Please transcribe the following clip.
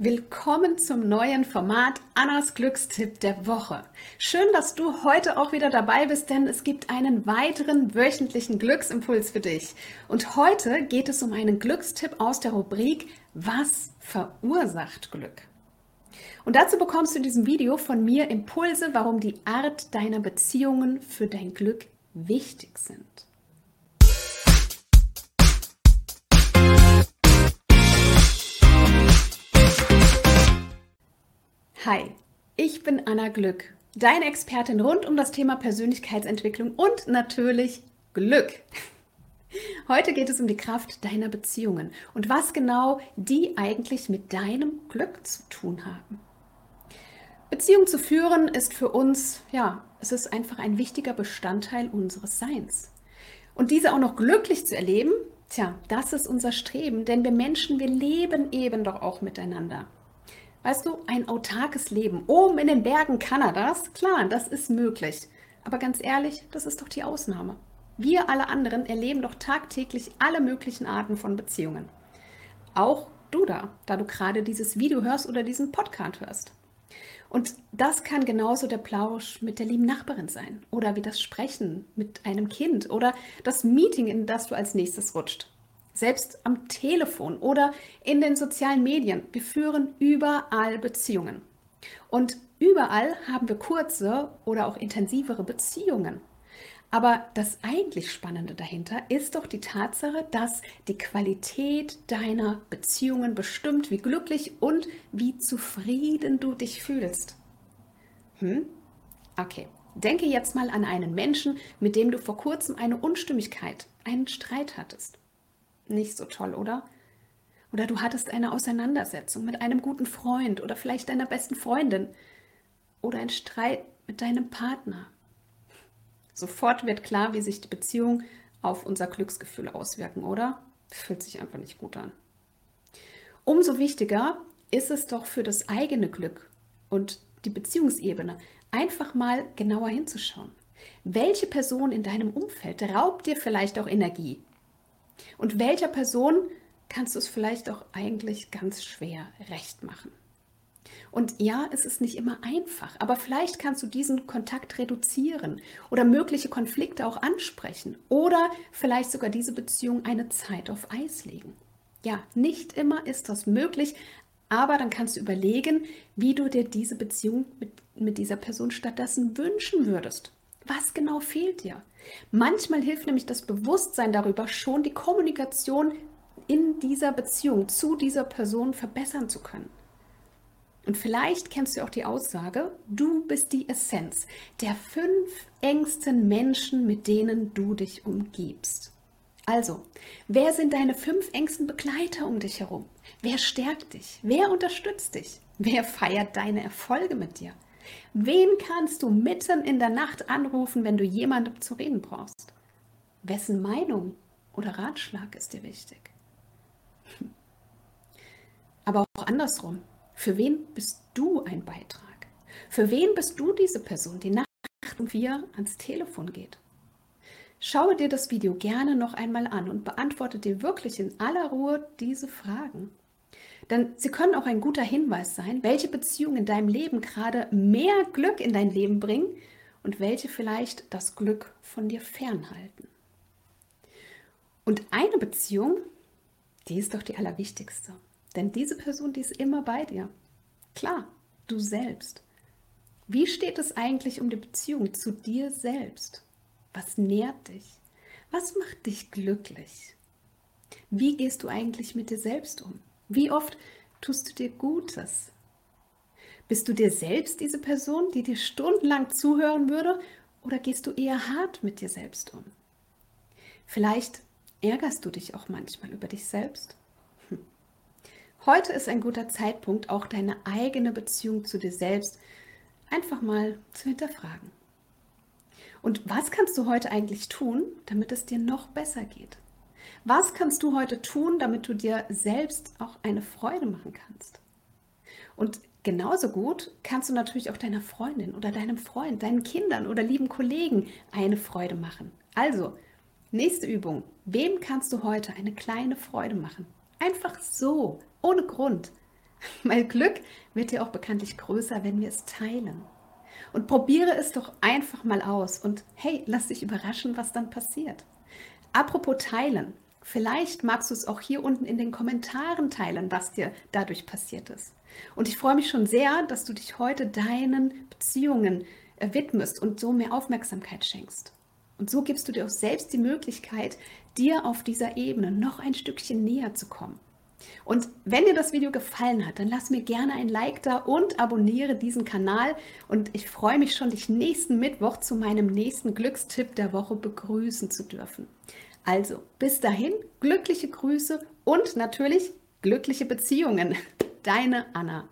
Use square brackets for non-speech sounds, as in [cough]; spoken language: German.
Willkommen zum neuen Format Annas Glückstipp der Woche. Schön, dass du heute auch wieder dabei bist, denn es gibt einen weiteren wöchentlichen Glücksimpuls für dich. Und heute geht es um einen Glückstipp aus der Rubrik Was verursacht Glück? Und dazu bekommst du in diesem Video von mir Impulse, warum die Art deiner Beziehungen für dein Glück wichtig sind. Hi, ich bin Anna Glück, deine Expertin rund um das Thema Persönlichkeitsentwicklung und natürlich Glück. Heute geht es um die Kraft deiner Beziehungen und was genau die eigentlich mit deinem Glück zu tun haben. Beziehung zu führen ist für uns, ja, es ist einfach ein wichtiger Bestandteil unseres Seins. Und diese auch noch glücklich zu erleben, tja, das ist unser Streben, denn wir Menschen, wir leben eben doch auch miteinander. Weißt du, ein autarkes Leben oben in den Bergen Kanadas, klar, das ist möglich. Aber ganz ehrlich, das ist doch die Ausnahme. Wir alle anderen erleben doch tagtäglich alle möglichen Arten von Beziehungen. Auch du da, da du gerade dieses Video hörst oder diesen Podcast hörst. Und das kann genauso der Plausch mit der lieben Nachbarin sein oder wie das Sprechen mit einem Kind oder das Meeting, in das du als nächstes rutscht selbst am Telefon oder in den sozialen Medien. Wir führen überall Beziehungen. Und überall haben wir kurze oder auch intensivere Beziehungen. Aber das eigentlich Spannende dahinter ist doch die Tatsache, dass die Qualität deiner Beziehungen bestimmt, wie glücklich und wie zufrieden du dich fühlst. Hm? Okay, denke jetzt mal an einen Menschen, mit dem du vor kurzem eine Unstimmigkeit, einen Streit hattest nicht so toll, oder? Oder du hattest eine Auseinandersetzung mit einem guten Freund oder vielleicht deiner besten Freundin oder ein Streit mit deinem Partner. Sofort wird klar, wie sich die Beziehung auf unser Glücksgefühl auswirken, oder? Fühlt sich einfach nicht gut an. Umso wichtiger ist es doch für das eigene Glück und die Beziehungsebene einfach mal genauer hinzuschauen. Welche Person in deinem Umfeld raubt dir vielleicht auch Energie? Und welcher Person kannst du es vielleicht auch eigentlich ganz schwer recht machen? Und ja, es ist nicht immer einfach, aber vielleicht kannst du diesen Kontakt reduzieren oder mögliche Konflikte auch ansprechen oder vielleicht sogar diese Beziehung eine Zeit auf Eis legen. Ja, nicht immer ist das möglich, aber dann kannst du überlegen, wie du dir diese Beziehung mit, mit dieser Person stattdessen wünschen würdest. Was genau fehlt dir? Manchmal hilft nämlich das Bewusstsein darüber, schon die Kommunikation in dieser Beziehung zu dieser Person verbessern zu können. Und vielleicht kennst du auch die Aussage, du bist die Essenz der fünf engsten Menschen, mit denen du dich umgibst. Also, wer sind deine fünf engsten Begleiter um dich herum? Wer stärkt dich? Wer unterstützt dich? Wer feiert deine Erfolge mit dir? Wen kannst du mitten in der Nacht anrufen, wenn du jemandem zu reden brauchst? Wessen Meinung oder Ratschlag ist dir wichtig? Aber auch andersrum. Für wen bist du ein Beitrag? Für wen bist du diese Person, die nachts um vier ans Telefon geht? Schaue dir das Video gerne noch einmal an und beantworte dir wirklich in aller Ruhe diese Fragen. Denn sie können auch ein guter Hinweis sein, welche Beziehungen in deinem Leben gerade mehr Glück in dein Leben bringen und welche vielleicht das Glück von dir fernhalten. Und eine Beziehung, die ist doch die allerwichtigste. Denn diese Person, die ist immer bei dir. Klar, du selbst. Wie steht es eigentlich um die Beziehung zu dir selbst? Was nährt dich? Was macht dich glücklich? Wie gehst du eigentlich mit dir selbst um? Wie oft tust du dir Gutes? Bist du dir selbst diese Person, die dir stundenlang zuhören würde, oder gehst du eher hart mit dir selbst um? Vielleicht ärgerst du dich auch manchmal über dich selbst. Hm. Heute ist ein guter Zeitpunkt, auch deine eigene Beziehung zu dir selbst einfach mal zu hinterfragen. Und was kannst du heute eigentlich tun, damit es dir noch besser geht? Was kannst du heute tun, damit du dir selbst auch eine Freude machen kannst? Und genauso gut kannst du natürlich auch deiner Freundin oder deinem Freund, deinen Kindern oder lieben Kollegen eine Freude machen. Also, nächste Übung. Wem kannst du heute eine kleine Freude machen? Einfach so, ohne Grund. [laughs] Weil Glück wird ja auch bekanntlich größer, wenn wir es teilen. Und probiere es doch einfach mal aus und hey, lass dich überraschen, was dann passiert. Apropos teilen, vielleicht magst du es auch hier unten in den Kommentaren teilen, was dir dadurch passiert ist. Und ich freue mich schon sehr, dass du dich heute deinen Beziehungen äh, widmest und so mehr Aufmerksamkeit schenkst. Und so gibst du dir auch selbst die Möglichkeit, dir auf dieser Ebene noch ein Stückchen näher zu kommen. Und wenn dir das Video gefallen hat, dann lass mir gerne ein Like da und abonniere diesen Kanal. Und ich freue mich schon, dich nächsten Mittwoch zu meinem nächsten Glückstipp der Woche begrüßen zu dürfen. Also, bis dahin, glückliche Grüße und natürlich glückliche Beziehungen. Deine Anna.